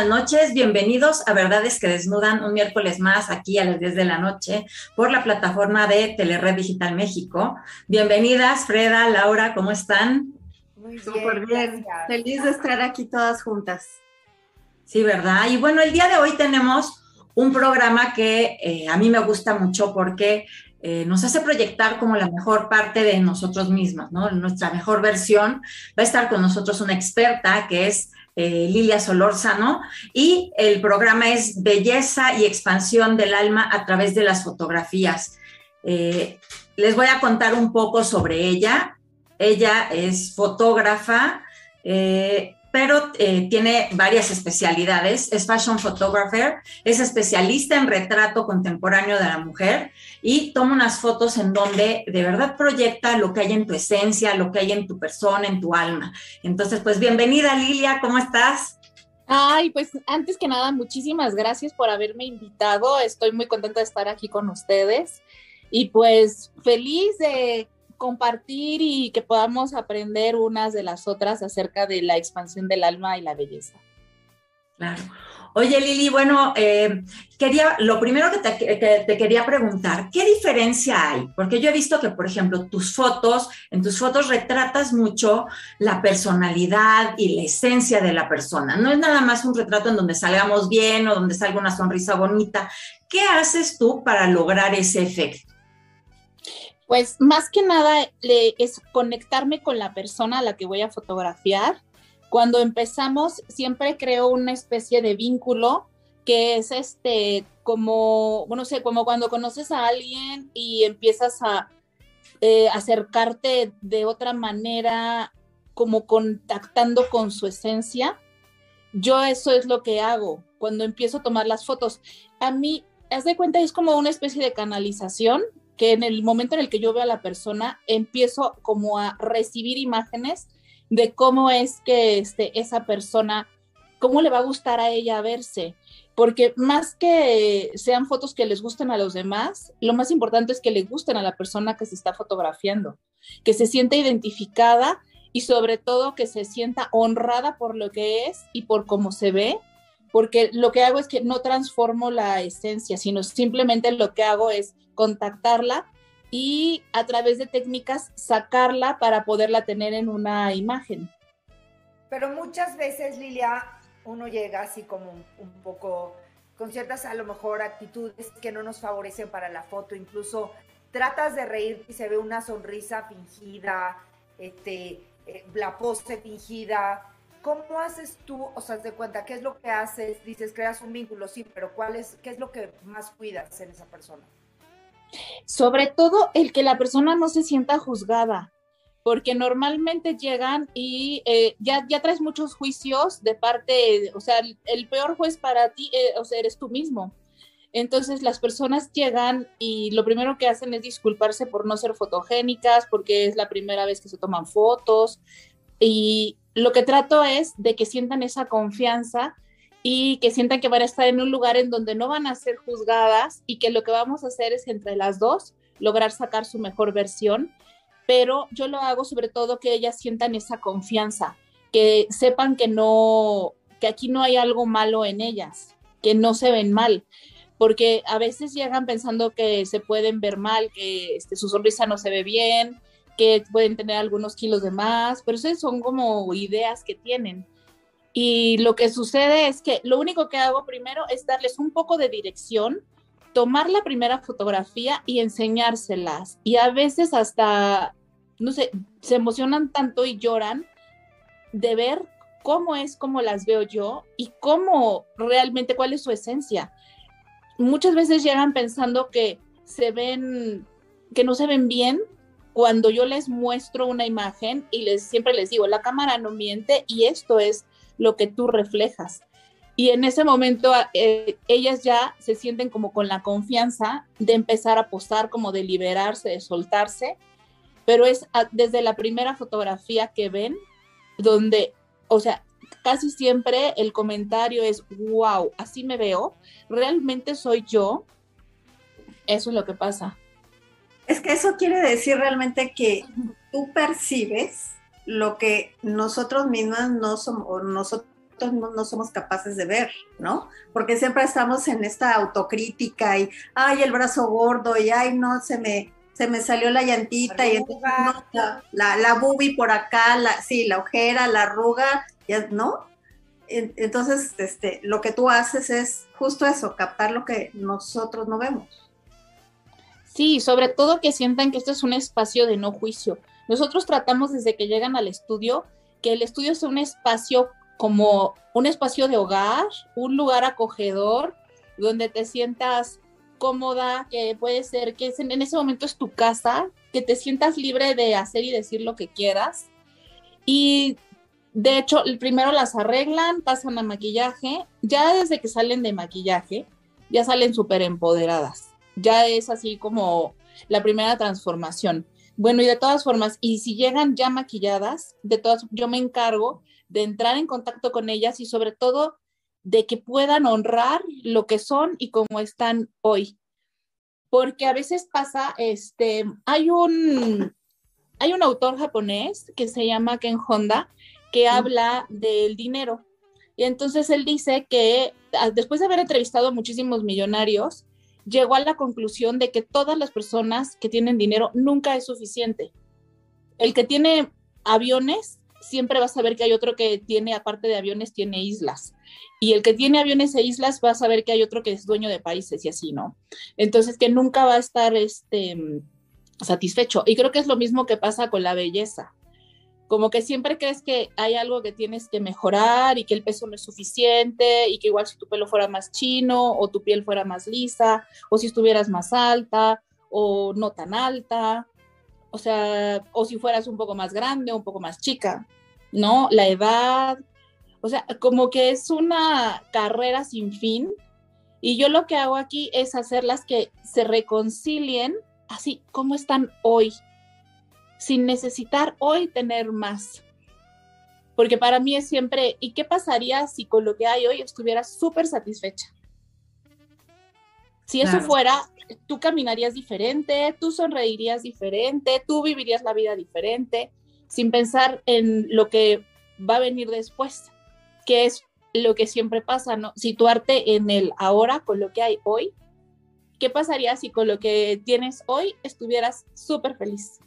Buenas noches, bienvenidos a Verdades que Desnudan un miércoles más aquí a las 10 de la noche por la plataforma de Telered Digital México. Bienvenidas, Freda, Laura, ¿cómo están? Muy bien, Súper bien. Feliz de estar aquí todas juntas. Sí, ¿verdad? Y bueno, el día de hoy tenemos un programa que eh, a mí me gusta mucho porque eh, nos hace proyectar como la mejor parte de nosotros mismos, ¿no? Nuestra mejor versión. Va a estar con nosotros una experta que es eh, Lilia Solórzano, y el programa es Belleza y Expansión del Alma a través de las fotografías. Eh, les voy a contar un poco sobre ella. Ella es fotógrafa, eh, pero eh, tiene varias especialidades. Es fashion photographer, es especialista en retrato contemporáneo de la mujer y toma unas fotos en donde de verdad proyecta lo que hay en tu esencia, lo que hay en tu persona, en tu alma. Entonces, pues bienvenida Lilia, ¿cómo estás? Ay, pues antes que nada, muchísimas gracias por haberme invitado. Estoy muy contenta de estar aquí con ustedes y pues feliz de compartir y que podamos aprender unas de las otras acerca de la expansión del alma y la belleza. Claro. Oye, Lili, bueno, eh, quería, lo primero que te, te, quería preguntar, ¿qué diferencia hay? Porque yo he visto que, por ejemplo, tus fotos, en tus fotos retratas mucho la personalidad y la esencia de la persona. No es nada más un retrato en donde salgamos bien o donde salga una sonrisa bonita. ¿Qué haces tú para lograr ese efecto? Pues más que nada es conectarme con la persona a la que voy a fotografiar. Cuando empezamos siempre creo una especie de vínculo que es este como, bueno, sé, como cuando conoces a alguien y empiezas a eh, acercarte de otra manera, como contactando con su esencia. Yo eso es lo que hago cuando empiezo a tomar las fotos. A mí, haz de cuenta, es como una especie de canalización que en el momento en el que yo veo a la persona, empiezo como a recibir imágenes de cómo es que este, esa persona, cómo le va a gustar a ella verse. Porque más que sean fotos que les gusten a los demás, lo más importante es que le gusten a la persona que se está fotografiando, que se sienta identificada y sobre todo que se sienta honrada por lo que es y por cómo se ve porque lo que hago es que no transformo la esencia, sino simplemente lo que hago es contactarla y a través de técnicas sacarla para poderla tener en una imagen. Pero muchas veces, Lilia, uno llega así como un, poco con ciertas a lo mejor actitudes que no nos favorecen para la foto, incluso tratas de reír y se ve una sonrisa fingida, este, eh, la pose fingida, ¿Cómo haces tú, o sea, de cuenta, qué es lo que haces? Dices, creas un vínculo, sí, pero ¿cuál es, qué es lo que más cuidas en esa persona? Sobre todo el que la persona no se sienta juzgada, porque normalmente llegan y eh, ya, ya traes muchos juicios de parte, o sea, el, peor juez para ti, eh, o sea, eres tú mismo. Entonces las personas llegan y lo primero que hacen es disculparse por no ser fotogénicas, porque es la primera vez que se toman fotos. Y, lo que trato es de que sientan esa confianza y que sientan que van a estar en un lugar en donde no van a ser juzgadas y que lo que vamos a hacer es entre las dos lograr sacar su mejor versión, pero yo lo hago sobre todo que ellas sientan esa confianza, que sepan que no, que aquí no hay algo malo en ellas, que no se ven mal, porque a veces llegan pensando que se pueden ver mal, que este, su sonrisa no se ve bien, que pueden tener algunos kilos de más, pero esas son como ideas que tienen. Y lo que sucede es que lo único que hago primero es darles un poco de dirección, tomar la primera fotografía y enseñárselas. Y a veces hasta, no sé, se emocionan tanto y lloran de ver cómo es como las veo yo y cómo realmente cuál es su esencia. Muchas veces llegan pensando que se ven, que no se ven bien cuando yo les muestro una imagen y les siempre les digo, la cámara no miente y esto es lo que tú reflejas. Y en ese momento eh, ellas ya se sienten como con la confianza de empezar a posar, como de liberarse, de soltarse, pero es desde la primera fotografía que ven, donde, o sea, casi siempre el comentario es, wow, así me veo, realmente soy yo. Eso es lo que pasa. Es que eso quiere decir realmente que tú percibes lo que nosotros mismas no somos, nosotros adultos no, somos capaces de ver, ¿no? Porque siempre estamos en esta autocrítica y, ay, el brazo gordo y, ay, no, se me, se me salió la llantita y entonces, no, la, la, bubi por acá, la, sí, la ojera, la arruga, ¿no? Entonces, este, lo que tú haces es justo eso, captar lo que nosotros no vemos. Sí, sobre todo que sientan que esto es un espacio de no juicio. Nosotros tratamos desde que llegan al estudio que el estudio sea un espacio como un espacio de hogar, un lugar acogedor, donde te sientas cómoda, que puede ser que en ese momento es tu casa, que te sientas libre de hacer y decir lo que quieras. Y de hecho, primero las arreglan, pasan a maquillaje, ya desde que salen de maquillaje, ya salen súper empoderadas. Ya es así como la primera transformación. Bueno, y de todas formas, y si llegan ya maquilladas, de todas, yo me encargo de entrar en contacto con ellas y sobre todo de que puedan honrar lo que son y cómo están hoy. Porque a veces pasa, este, hay un, hay un autor japonés que se llama Ken Honda que habla del dinero. Y entonces él dice que ah, después de haber entrevistado a muchísimos millonarios, llegó a la conclusión de que todas las personas que tienen dinero nunca es suficiente. El que tiene aviones siempre va a saber que hay otro que tiene, aparte de aviones, tiene islas. Y el que tiene aviones e islas va a saber que hay otro que es dueño de países y así, ¿no? Entonces, que nunca va a estar este, satisfecho. Y creo que es lo mismo que pasa con la belleza como que siempre crees que hay algo que tienes que mejorar y que el peso no es suficiente y que igual si tu pelo fuera más chino o tu piel fuera más lisa o si estuvieras más alta o no tan alta, o sea, o si fueras un poco más grande o un poco más chica, ¿no? La edad, o sea, como que es una carrera sin fin y yo lo que hago aquí es hacerlas que se reconcilien así como están hoy, sin necesitar hoy tener más. Porque para mí es siempre, ¿y qué pasaría si con lo que hay hoy estuvieras súper satisfecha? Si eso fuera, tú caminarías diferente, tú sonreirías diferente, tú vivirías la vida diferente, sin pensar en lo que va a venir después, que es lo que siempre pasa, ¿no? Situarte en el ahora con lo que hay hoy. ¿Qué pasaría si con lo que tienes hoy estuvieras súper feliz?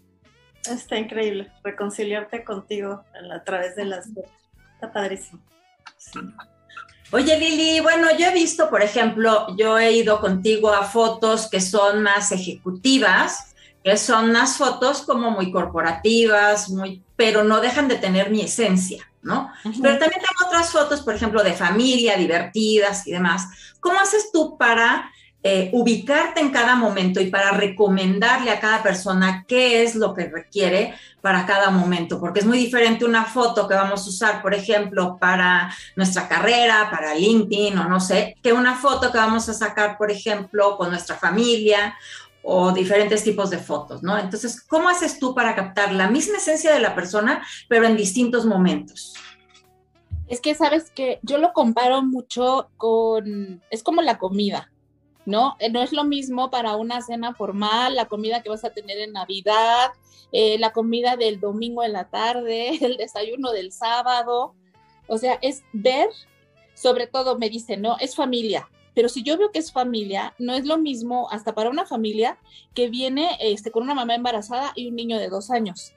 Está increíble reconciliarte contigo a través de las Está padrísimo. Oye, Lili, bueno, yo he visto, por ejemplo, yo he ido contigo a fotos que son más ejecutivas, que son unas fotos como muy corporativas, muy, pero no dejan de tener mi esencia, ¿no? Pero también tengo otras fotos, por ejemplo, de familia, divertidas y demás. ¿Cómo haces tú para eh, ubicarte en cada momento y para recomendarle a cada persona qué es lo que requiere para cada momento, porque es muy diferente una foto que vamos a usar, por ejemplo, para nuestra carrera, para LinkedIn o no sé, que una foto que vamos a sacar, por ejemplo, con nuestra familia o diferentes tipos de fotos, ¿no? Entonces, ¿cómo haces tú para captar la misma esencia de la persona, pero en distintos momentos? Es que sabes que yo lo comparo mucho con, es como la comida. ¿No? Eh, no es lo mismo para una cena formal, la comida que vas a tener en Navidad, eh, la comida del domingo en la tarde, el desayuno del sábado. O sea, es ver, sobre todo me dicen, no, es familia. Pero si yo veo que es familia, no es lo mismo hasta para una familia que viene este, con una mamá embarazada y un niño de dos años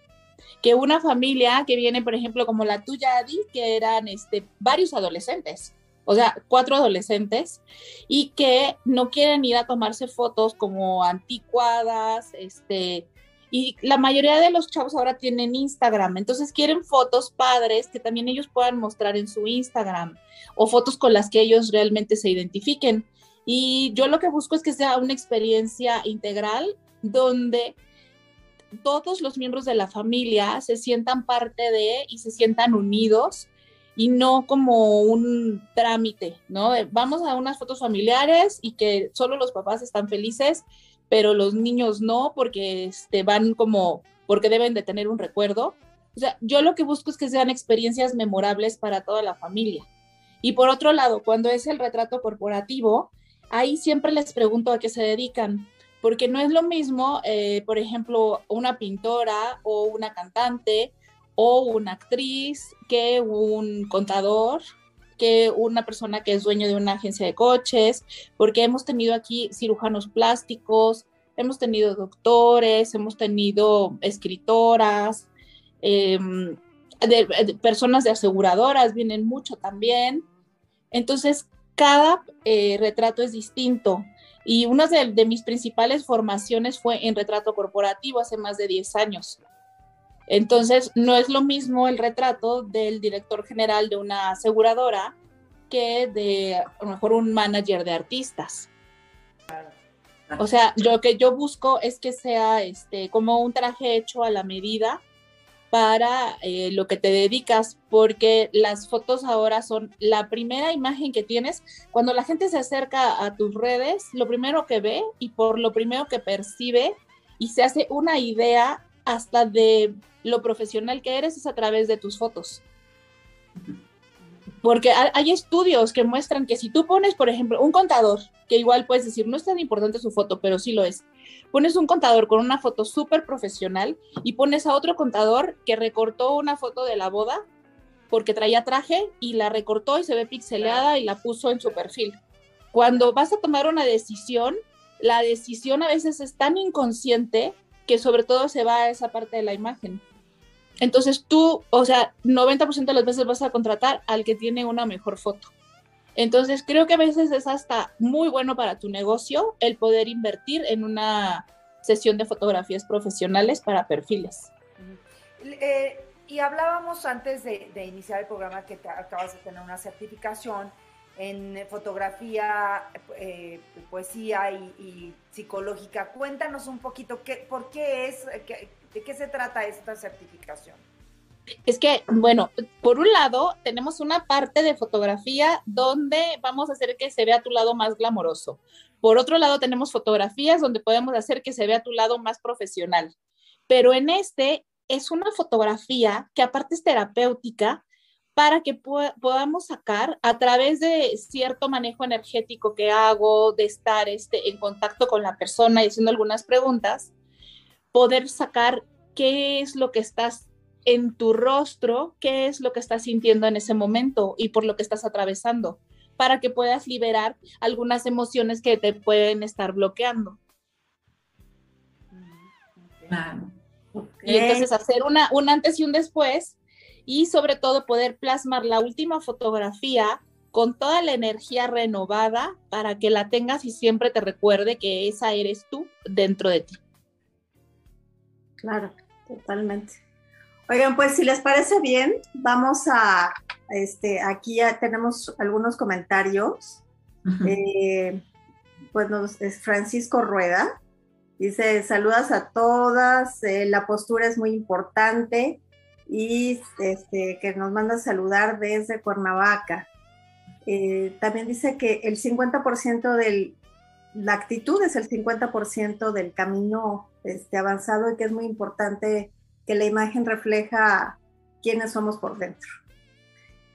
que una familia que viene, por ejemplo, como la tuya, Adi, que eran este, varios adolescentes o sea, cuatro adolescentes, y que no quieren ir a tomarse fotos como anticuadas, este, y la mayoría de los chavos ahora tienen Instagram, entonces quieren fotos padres que también ellos puedan mostrar en su Instagram, o fotos con las que ellos realmente se identifiquen. Y yo lo que busco es que sea una experiencia integral donde todos los miembros de la familia se sientan parte de y se sientan unidos y no como un trámite, ¿no? Vamos a unas fotos familiares y que solo los papás están felices, pero los niños no, porque este, van como, porque deben de tener un recuerdo. O sea, yo lo que busco es que sean experiencias memorables para toda la familia. Y por otro lado, cuando es el retrato corporativo, ahí siempre les pregunto a qué se dedican, porque no es lo mismo, eh, por ejemplo, una pintora o una cantante o una actriz que un contador que una persona que es dueño de una agencia de coches, porque hemos tenido aquí cirujanos plásticos, hemos tenido doctores, hemos tenido escritoras, em, personas de aseguradoras vienen mucho también. Entonces, cada eh, retrato es distinto. Y una de, mis principales formaciones fue en retrato corporativo hace más de 10 años. Entonces, no es lo mismo el retrato del director general de una aseguradora que de a lo mejor un manager de artistas. O sea, lo que yo busco es que sea este como un traje hecho a la medida para eh, lo que te dedicas, porque las fotos ahora son la primera imagen que tienes. Cuando la gente se acerca a tus redes, lo primero que ve y por lo primero que percibe y se hace una idea hasta de lo profesional que eres es a través de tus fotos. Porque hay estudios que muestran que si tú pones, por ejemplo, un contador, que igual puedes decir, no es tan importante su foto, pero sí lo es. Pones un contador con una foto súper profesional y pones a otro contador que recortó una foto de la boda porque traía traje y la recortó y se ve pixeleada y la puso en su perfil. Cuando vas a tomar una decisión, la decisión a veces es tan inconsciente que sobre todo se va a esa parte de la imagen. Entonces tú, o sea, 90% de las veces vas a contratar al que tiene una mejor foto. Entonces creo que a veces es hasta muy bueno para tu negocio el poder invertir en una sesión de fotografías profesionales para perfiles. Eh, y hablábamos antes de, iniciar el programa que te, acabas de tener una certificación en fotografía, eh, poesía y, psicológica. Cuéntanos un poquito qué, por qué es, de qué se trata esta certificación. Es que, bueno, por un lado tenemos una parte de fotografía donde vamos a hacer que se vea tu lado más glamoroso. Por otro lado tenemos fotografías donde podemos hacer que se vea tu lado más profesional. Pero en este es una fotografía que aparte es terapéutica para que podamos sacar a través de cierto manejo energético que hago, de estar este, en contacto con la persona y haciendo algunas preguntas, poder sacar qué es lo que estás en tu rostro, qué es lo que estás sintiendo en ese momento y por lo que estás atravesando, para que puedas liberar algunas emociones que te pueden estar bloqueando. Y entonces hacer una, un antes y un después y sobre todo poder plasmar la última fotografía con toda la energía renovada para que la tengas y siempre te recuerde que esa eres tú dentro de ti. Claro, totalmente. Oigan, pues si les parece bien, vamos a, este, aquí ya tenemos algunos comentarios. Eh, pues nos, es Francisco Rueda, dice, saludas a todas, eh, la postura es muy importante, y este, que nos manda a saludar desde Cuernavaca. Eh, también dice que el 50% de la actitud es el 50% del camino este, avanzado y que es muy importante que la imagen refleja quiénes somos por dentro.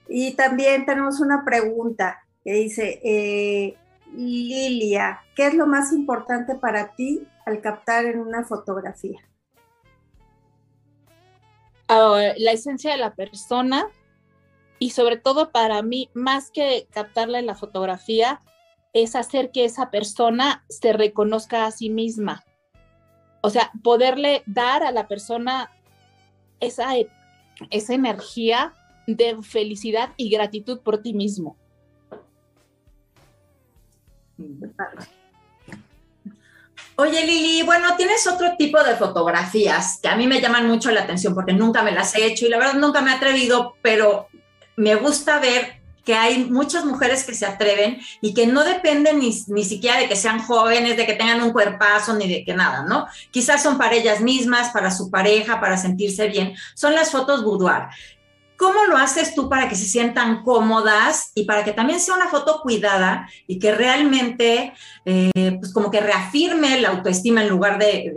Y también tenemos una pregunta que dice, eh, Lilia, ¿qué es lo más importante para ti al captar en una fotografía? la esencia de la persona y sobre todo para mí, más que captarla en la fotografía, es hacer que esa persona se reconozca a sí misma. O sea, poderle dar a la persona esa, esa energía de felicidad y gratitud por ti mismo. Oye, Lili, bueno, tienes otro tipo de fotografías que a mí me llaman mucho la atención porque nunca me las he hecho y la verdad nunca me he atrevido, pero me gusta ver que hay muchas mujeres que se atreven y que no dependen ni, ni, siquiera de que sean jóvenes, de que tengan un cuerpazo, ni de que nada, ¿no? Quizás son para ellas mismas, para su pareja, para sentirse bien. Son las fotos boudoir. ¿Cómo lo haces tú para que se sientan cómodas y para que también sea una foto cuidada y que realmente, eh, pues como que reafirme la autoestima en lugar de,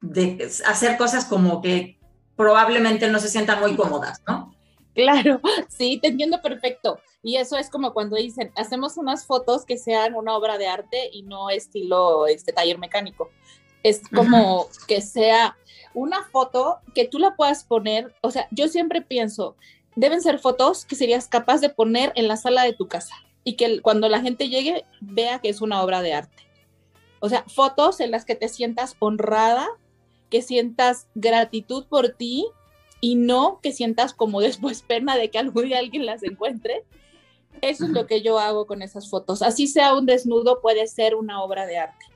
de, hacer cosas como que probablemente no se sientan muy cómodas, ¿no? Claro, sí, te entiendo perfecto. Y eso es como cuando dicen, hacemos unas fotos que sean una obra de arte y no estilo este taller mecánico. Es como que sea una foto que tú la puedas poner, o sea, yo siempre pienso, deben ser fotos que serías capaz de poner en la sala de tu casa y que cuando la gente llegue vea que es una obra de arte. O sea, fotos en las que te sientas honrada, que sientas gratitud por ti y no que sientas como después pena de que algún día alguien las encuentre. Eso es lo que yo hago con esas fotos. Así sea un desnudo, puede ser una obra de arte,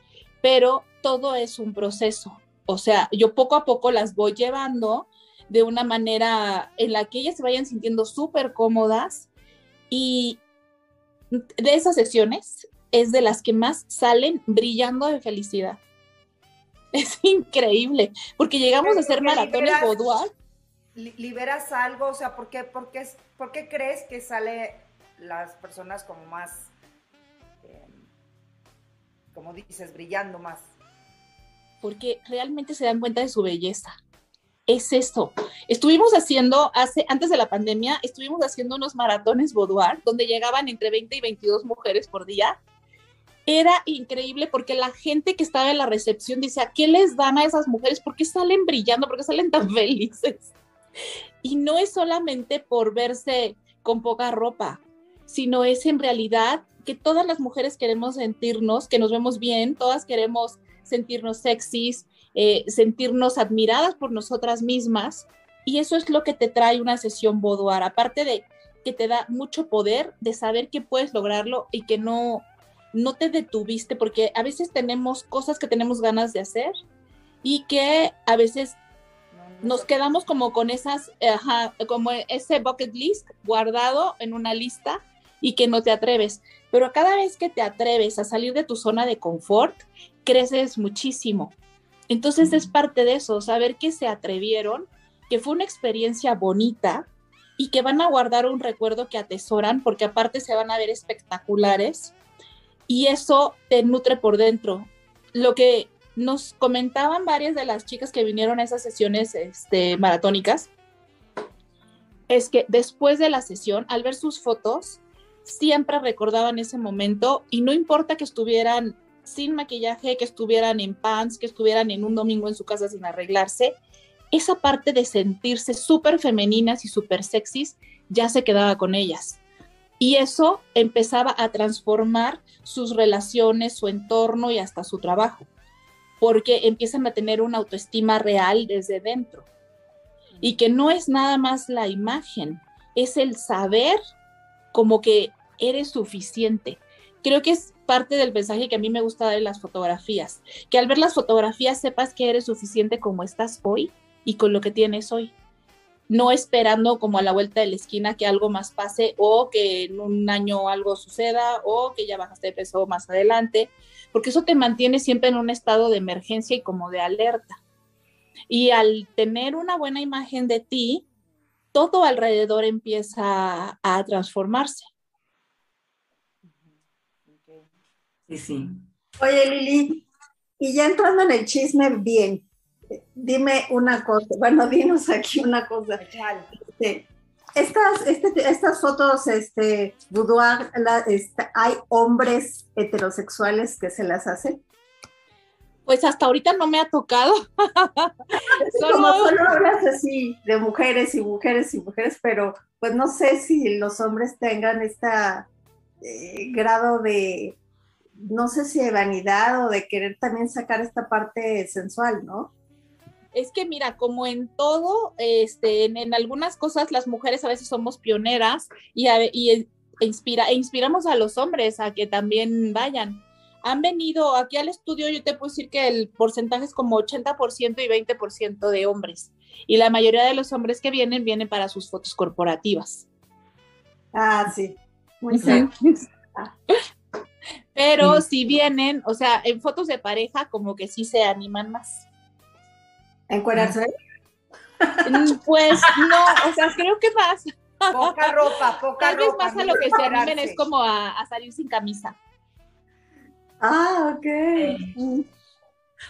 pero todo es un proceso. O sea, yo poco a poco las voy llevando de una manera en la que ellas se vayan sintiendo súper cómodas y de esas sesiones es de las que más salen brillando de felicidad. Es increíble, porque llegamos a hacer maratones boudoir. ¿Liberas algo? O sea, ¿por qué, por qué, crees que sale las personas como más, em, como dices, brillando más? Porque realmente se dan cuenta de su belleza. Es esto. Estuvimos haciendo, hace, antes de la pandemia, estuvimos haciendo unos maratones boudoir donde llegaban entre 20 y 22 mujeres por día era increíble porque la gente que estaba en la recepción dice, ¿a qué les dan a esas mujeres? ¿Por qué salen brillando? ¿Por qué salen tan felices? Y no es solamente por verse con poca ropa, sino es en realidad que todas las mujeres queremos sentirnos, que nos vemos bien, todas queremos sentirnos sexys, eh, sentirnos admiradas por nosotras mismas. Y eso es lo que te trae una sesión boudoir, aparte de que te da mucho poder de saber que puedes lograrlo y que no, no te detuviste, porque a veces tenemos cosas que tenemos ganas de hacer y que a veces nos quedamos como con esas, como ese bucket list guardado en una lista y que no te atreves. Pero cada vez que te atreves a salir de tu zona de confort, creces muchísimo. Entonces es parte de eso, saber que se atrevieron, que fue una experiencia bonita y que van a guardar un recuerdo que atesoran, porque aparte se van a ver espectaculares y eso te nutre por dentro. Lo que nos comentaban varias de las chicas que vinieron a esas sesiones este, maratónicas es que después de la sesión, al ver sus fotos, siempre recordaban ese momento y no importa que estuvieran sin maquillaje, que estuvieran en pants, que estuvieran en un domingo en su casa sin arreglarse, esa parte de sentirse súper femeninas y súper sexys ya se quedaba con ellas. Y eso empezaba a transformar sus relaciones, su entorno y hasta su trabajo, porque empiezan a tener una autoestima real desde dentro. Y que no es nada más la imagen, es el saber como que eres suficiente. Creo que es parte del mensaje que a mí me gusta dar en las fotografías, que al ver las fotografías sepas que eres suficiente como estás hoy y con lo que tienes hoy no esperando como a la vuelta de la esquina que algo más pase o que en un año algo suceda o que ya bajaste de peso más adelante, porque eso te mantiene siempre en un estado de emergencia y como de alerta. Y al tener una buena imagen de ti, todo alrededor empieza a transformarse. Sí, sí. Oye, Lili, y ya entrando en el chisme bien, dime una cosa, bueno, dinos aquí una cosa. Este, estas, este, estas fotos, este, boudoir, este, ¿hay hombres heterosexuales que se las hacen? Pues hasta ahorita no me ha tocado. solo... solo hablas así de mujeres y mujeres y mujeres, pero pues no sé si los hombres tengan este grado de, no sé si de vanidad o de querer también sacar esta parte sensual, ¿no? Es que mira, como en todo, este, en, algunas cosas las mujeres a veces somos pioneras y, y inspira, e inspiramos a los hombres a que también vayan. Han venido aquí al estudio, yo te puedo decir que el porcentaje es como 80% y 20% de hombres. Y la mayoría de los hombres que vienen, vienen para sus fotos corporativas. Ah, sí. Muy bien. Pero si vienen, o sea, en fotos de pareja, como que sí se animan más. ¿Encuadrarse? Mm, pues no, o sea, creo que más. Poca ropa, poca Tal vez más a lo que se animen es como a, salir sin camisa. Ah, ok.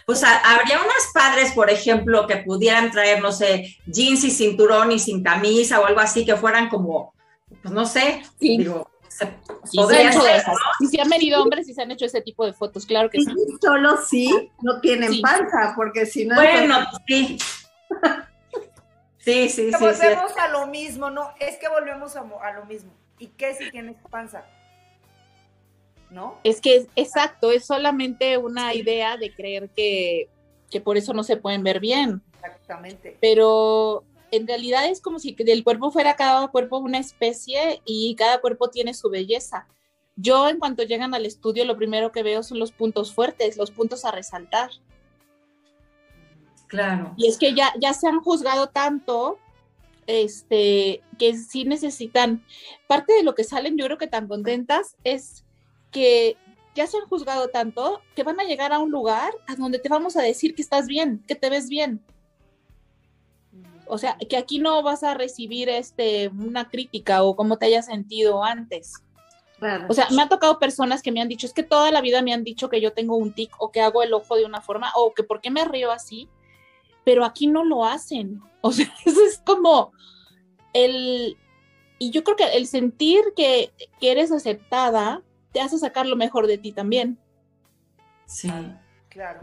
Pues habría unas padres, por ejemplo, que pudieran traer, no sé, jeans y cinturón y sin camisa o algo así, que fueran como, pues no sé, digo, sí, podría ser, ¿no? si han venido hombres y se han hecho ese tipo de fotos, claro que sí. Solo sí, no tienen panza, porque si no... Bueno, sí. Sí, sí, sí. Volvemos a lo mismo, ¿no? Es que volvemos a, a lo mismo. ¿Y qué si tienes panza? ¿No? Es que, exacto, es solamente una idea de creer que, que por eso no se pueden ver bien. Exactamente. Pero en realidad es como si del cuerpo fuera cada cuerpo una especie y cada cuerpo tiene su belleza. Yo en cuanto llegan al estudio lo primero que veo son los puntos fuertes, los puntos a resaltar. Claro. Y es que ya, ya se han juzgado tanto este, que sí necesitan, parte de lo que salen yo creo que tan contentas es que ya se han juzgado tanto que van a llegar a un lugar a donde te vamos a decir que estás bien, que te ves bien. O sea, que aquí no vas a recibir este, una crítica o cómo te hayas sentido antes. Claro. O sea, me han tocado personas que me han dicho, es que toda la vida me han dicho que yo tengo un tic o que hago el ojo de una forma o que por qué me río así, pero aquí no lo hacen. O sea, eso es como el... Y yo creo que el sentir que, que eres aceptada te hace sacar lo mejor de ti también. Sí. Claro.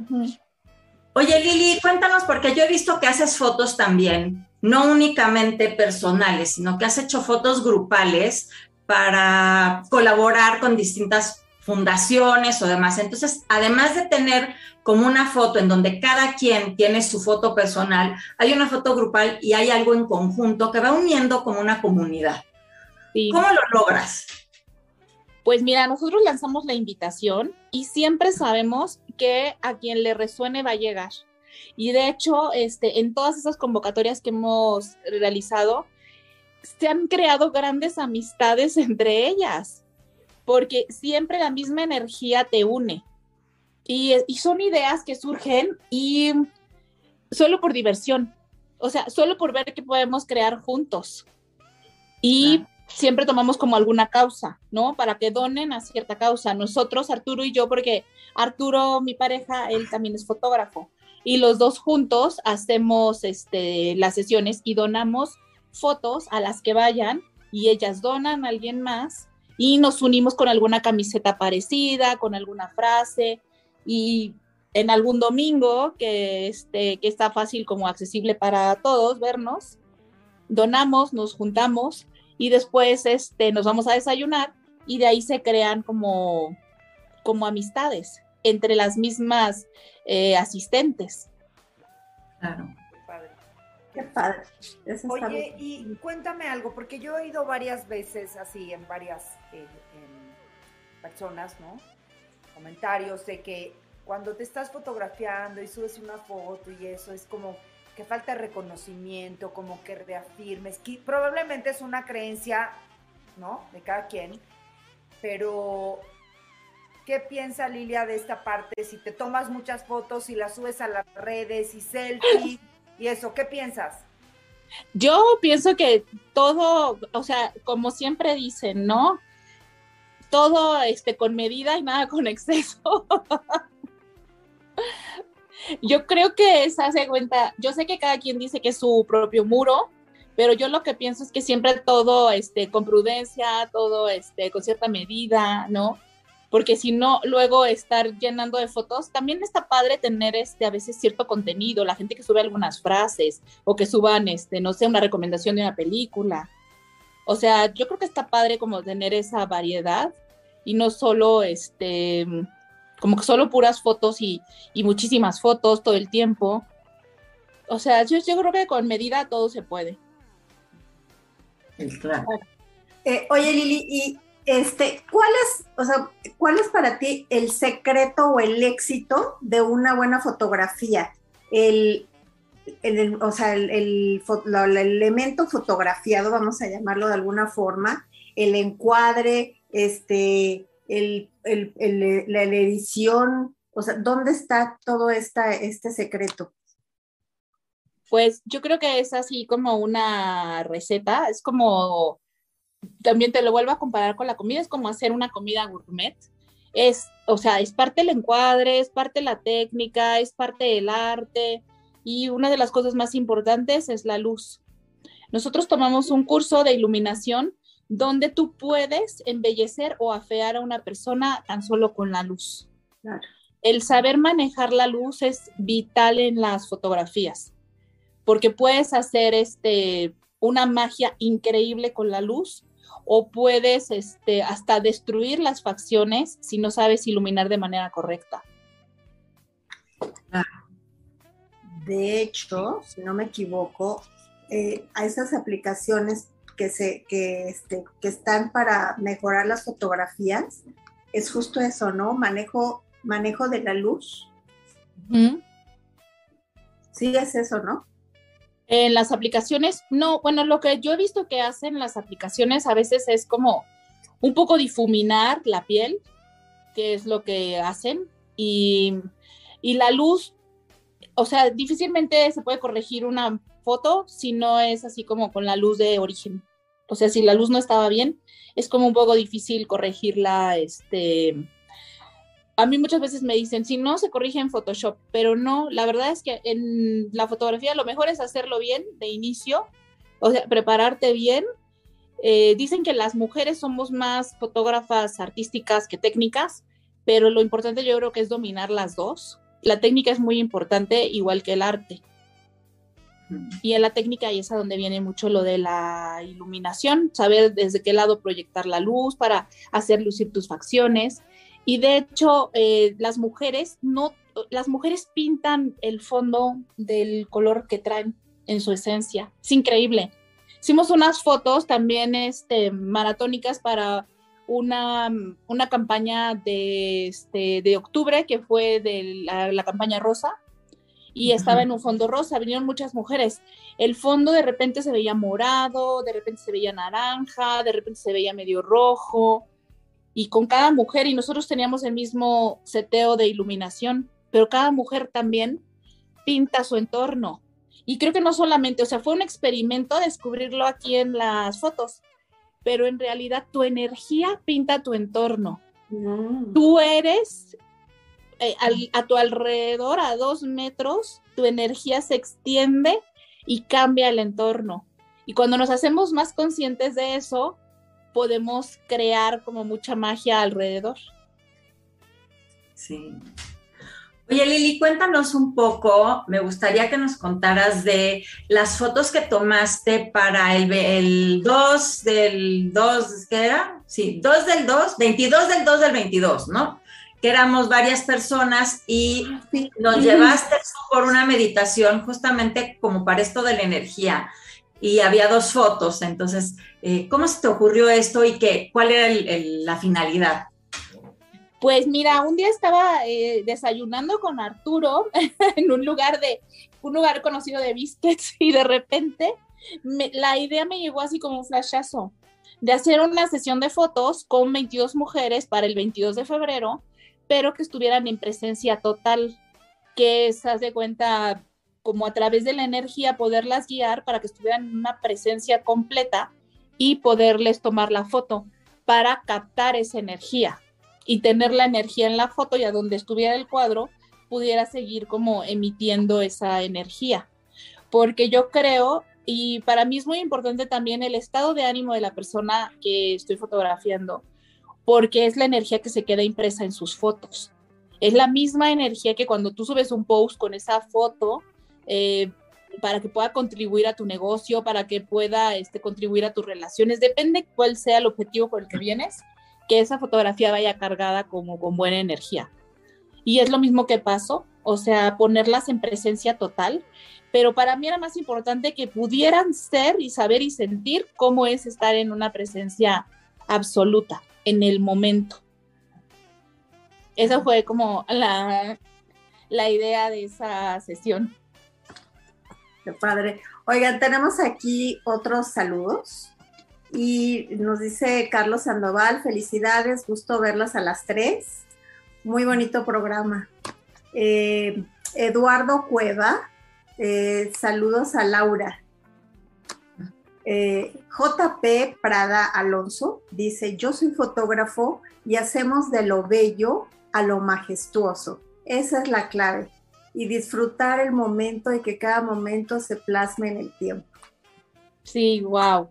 Oye, Lili, cuéntanos, porque yo he visto que haces fotos también, no únicamente personales, sino que has hecho fotos grupales para colaborar con distintas fundaciones o demás. Entonces, además de tener como una foto en donde cada quien tiene su foto personal, hay una foto grupal y hay algo en conjunto que va uniendo como una comunidad. Sí. ¿Cómo lo logras? Pues mira, nosotros lanzamos la invitación y siempre sabemos que a quien le resuene va a llegar. Y de hecho, este, en todas esas convocatorias que hemos realizado, se han creado grandes amistades entre ellas, porque siempre la misma energía te une. Y, son ideas que surgen y solo por diversión, o sea, solo por ver qué podemos crear juntos. Y siempre tomamos como alguna causa, ¿no? Para que donen a cierta causa. Nosotros, Arturo y yo, porque Arturo, mi pareja, él también es fotógrafo. Y los dos juntos hacemos este, las sesiones y donamos fotos a las que vayan y ellas donan a alguien más y nos unimos con alguna camiseta parecida, con alguna frase y en algún domingo que, este, que está fácil como accesible para todos vernos, donamos, nos juntamos y después este, nos vamos a desayunar y de ahí se crean como, como amistades entre las mismas eh, asistentes. Claro. Qué padre. Eso Oye, y cuéntame algo, porque yo he ido varias veces así en varias eh, en personas, ¿no? Comentarios de que cuando te estás fotografiando y subes una foto y eso es como que falta reconocimiento, como que reafirmes, que probablemente es una creencia, ¿no? De cada quien, pero ¿qué piensa Lilia de esta parte? Si te tomas muchas fotos y las subes a las redes y selfie y eso, ¿qué piensas? Yo pienso que todo, o sea, como siempre dicen, ¿no? Todo este, con medida y nada con exceso. Yo creo que se hace cuenta, yo sé que cada quien dice que es su propio muro, pero yo lo que pienso es que siempre todo este, con prudencia, todo este, con cierta medida, ¿no? Porque si no, luego estar llenando de fotos, también está padre tener este, a veces cierto contenido, la gente que sube algunas frases o que suban, este, no sé, una recomendación de una película. O sea, yo creo que está padre como tener esa variedad y no solo este como que solo puras fotos y, y muchísimas fotos todo el tiempo. O sea, yo, yo, creo que con medida todo se puede. Claro. Eh, oye, Lili, y este, ¿cuál es, o sea, cuál es para ti el secreto o el éxito de una buena fotografía? El, el o sea, el, el, el, elemento fotografiado, vamos a llamarlo de alguna forma, el encuadre, este, el, el, la, edición, o sea, ¿dónde está todo esta, este secreto? Pues yo creo que es así como una receta, es como, también te lo vuelvo a comparar con la comida, es como hacer una comida gourmet. Es, o sea, es parte del encuadre, es parte la técnica, es parte del arte y una de las cosas más importantes es la luz. Nosotros tomamos un curso de iluminación donde tú puedes embellecer o afear a una persona tan solo con la luz. El saber manejar la luz es vital en las fotografías, porque puedes hacer este, una magia increíble con la luz o puedes este, hasta destruir las facciones si no sabes iluminar de manera correcta. De hecho, si no me equivoco, eh, a esas aplicaciones que, se, que, este, que están para mejorar las fotografías, es justo eso, ¿no? Manejo, manejo de la luz. Sí, es eso, ¿no? En las aplicaciones, no, bueno, lo que yo he visto que hacen las aplicaciones a veces es como un poco difuminar la piel, que es lo que hacen, y, y la luz, o sea, difícilmente se puede corregir una foto si no es así como con la luz de origen. O sea, si la luz no estaba bien, es como un poco difícil corregirla, este, a mí muchas veces me dicen, si no, se corrige en Photoshop, pero no, la verdad es que en la fotografía lo mejor es hacerlo bien de inicio, o sea, prepararte bien. Eh, dicen que las mujeres somos más fotógrafas artísticas que técnicas, pero lo importante yo creo que es dominar las dos. La técnica es muy importante, igual que el arte. Y en la técnica ahí es a donde viene mucho lo de la iluminación, saber desde qué lado proyectar la luz para hacer lucir tus facciones. Y de hecho, eh, las mujeres no, las mujeres pintan el fondo del color que traen en su esencia. Es increíble. Hicimos unas fotos también este, maratónicas para una, una campaña de, este, de octubre que fue de la, campaña rosa y estaba en un fondo rosa, vinieron muchas mujeres. El fondo de repente se veía morado, de repente se veía naranja, de repente se veía medio rojo, y con cada mujer, y nosotros teníamos el mismo seteo de iluminación, pero cada mujer también pinta su entorno. Y creo que no solamente, o sea, fue un experimento descubrirlo aquí en las fotos, pero en realidad tu energía pinta tu entorno. Mm. Tú eres eh, a tu alrededor, a dos metros, tu energía se extiende y cambia el entorno. Y cuando nos hacemos más conscientes de eso, podemos crear como mucha magia alrededor. Sí. Oye, Lili, cuéntanos un poco, me gustaría que nos contaras de las fotos que tomaste para el, el 2 del 2, ¿qué era? Sí, 2 del 2, 22 del 2 del 22, ¿no? Que éramos varias personas y nos llevaste por una meditación justamente como para esto de la energía y había dos fotos. Entonces, eh, ¿cómo se te ocurrió esto y qué, cuál era la finalidad? Pues mira, un día estaba eh, desayunando con Arturo en un lugar de un lugar conocido de biscuits y de repente la idea me llegó así como un flashazo de hacer una sesión de fotos con 22 mujeres para el 22 de febrero, pero que estuvieran en presencia total, que se hace cuenta como a través de la energía poderlas guiar para que estuvieran en una presencia completa y poderles tomar la foto para captar esa energía y tener la energía en la foto y a donde estuviera el cuadro pudiera seguir como emitiendo esa energía. Porque yo creo, y para mí es muy importante también el estado de ánimo de la persona que estoy fotografiando, porque es la energía que se queda impresa en sus fotos. Es la misma energía que cuando tú subes un post con esa foto, eh, para que pueda contribuir a tu negocio, para que pueda este, contribuir a tus relaciones. Depende cuál sea el objetivo por el que vienes, que esa fotografía vaya cargada como con buena energía. Y es lo mismo que pasó, o sea, ponerlas en presencia total, pero para mí era más importante que pudieran ser y saber y sentir cómo es estar en una presencia absoluta, en el momento. Esa fue como la, la idea de esa sesión padre. Oigan, tenemos aquí otros saludos. Y nos dice Carlos Sandoval, felicidades, gusto verlas a las tres. Muy bonito programa. Eh, Eduardo Cueva, eh, saludos a Laura. Eh, JP Prada Alonso dice, yo soy fotógrafo y hacemos de lo bello a lo majestuoso. Esa es la clave y disfrutar el momento y que cada momento se plasme en el tiempo. Sí, wow.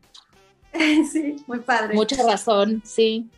sí, muy padre. Mucha razón, sí.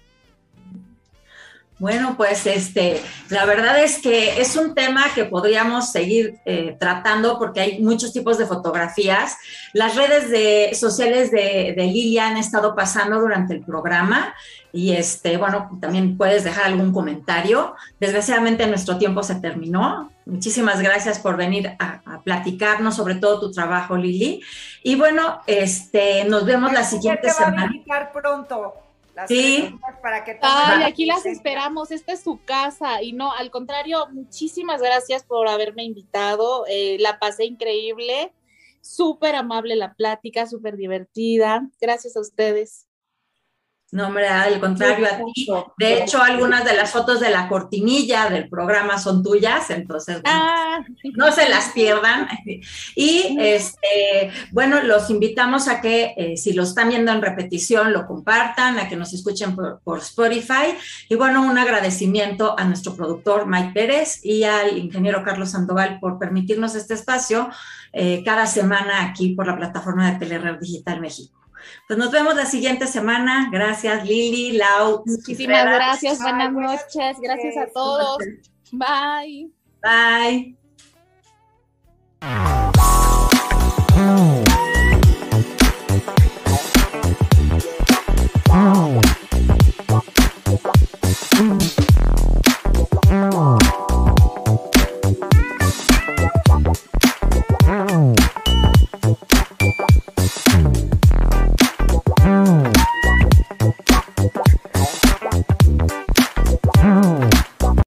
Bueno, pues este, la verdad es que es un tema que podríamos seguir eh, tratando porque hay muchos tipos de fotografías. Las redes de, sociales de, de Lilia han estado pasando durante el programa y este, bueno, también puedes dejar algún comentario. Desgraciadamente nuestro tiempo se terminó. Muchísimas gracias por venir a, a platicarnos sobre todo tu trabajo, Lili. Y bueno, este, nos vemos la siguiente te va semana. pronto. Las Sí. Para que Ay, aquí las esperamos, esta es su casa y no, al contrario, muchísimas gracias por haberme invitado, eh, la pasé increíble, súper amable la plática, súper divertida, gracias a ustedes. No, hombre, al contrario a ti. De hecho, algunas de las fotos de la cortinilla del programa son tuyas, entonces Ah, no se las pierdan. Y este, bueno, los invitamos a que eh, si lo están viendo en repetición, lo compartan, a que nos escuchen por, por Spotify. Y bueno, un agradecimiento a nuestro productor Mike Pérez y al ingeniero Carlos Sandoval por permitirnos este espacio eh, cada semana aquí por la plataforma de Telered Digital México. Pues nos vemos la siguiente semana. Gracias, Lili, Lau. muchísimas gracias, buenas buenas noches, gracias a todos, bye. Bye.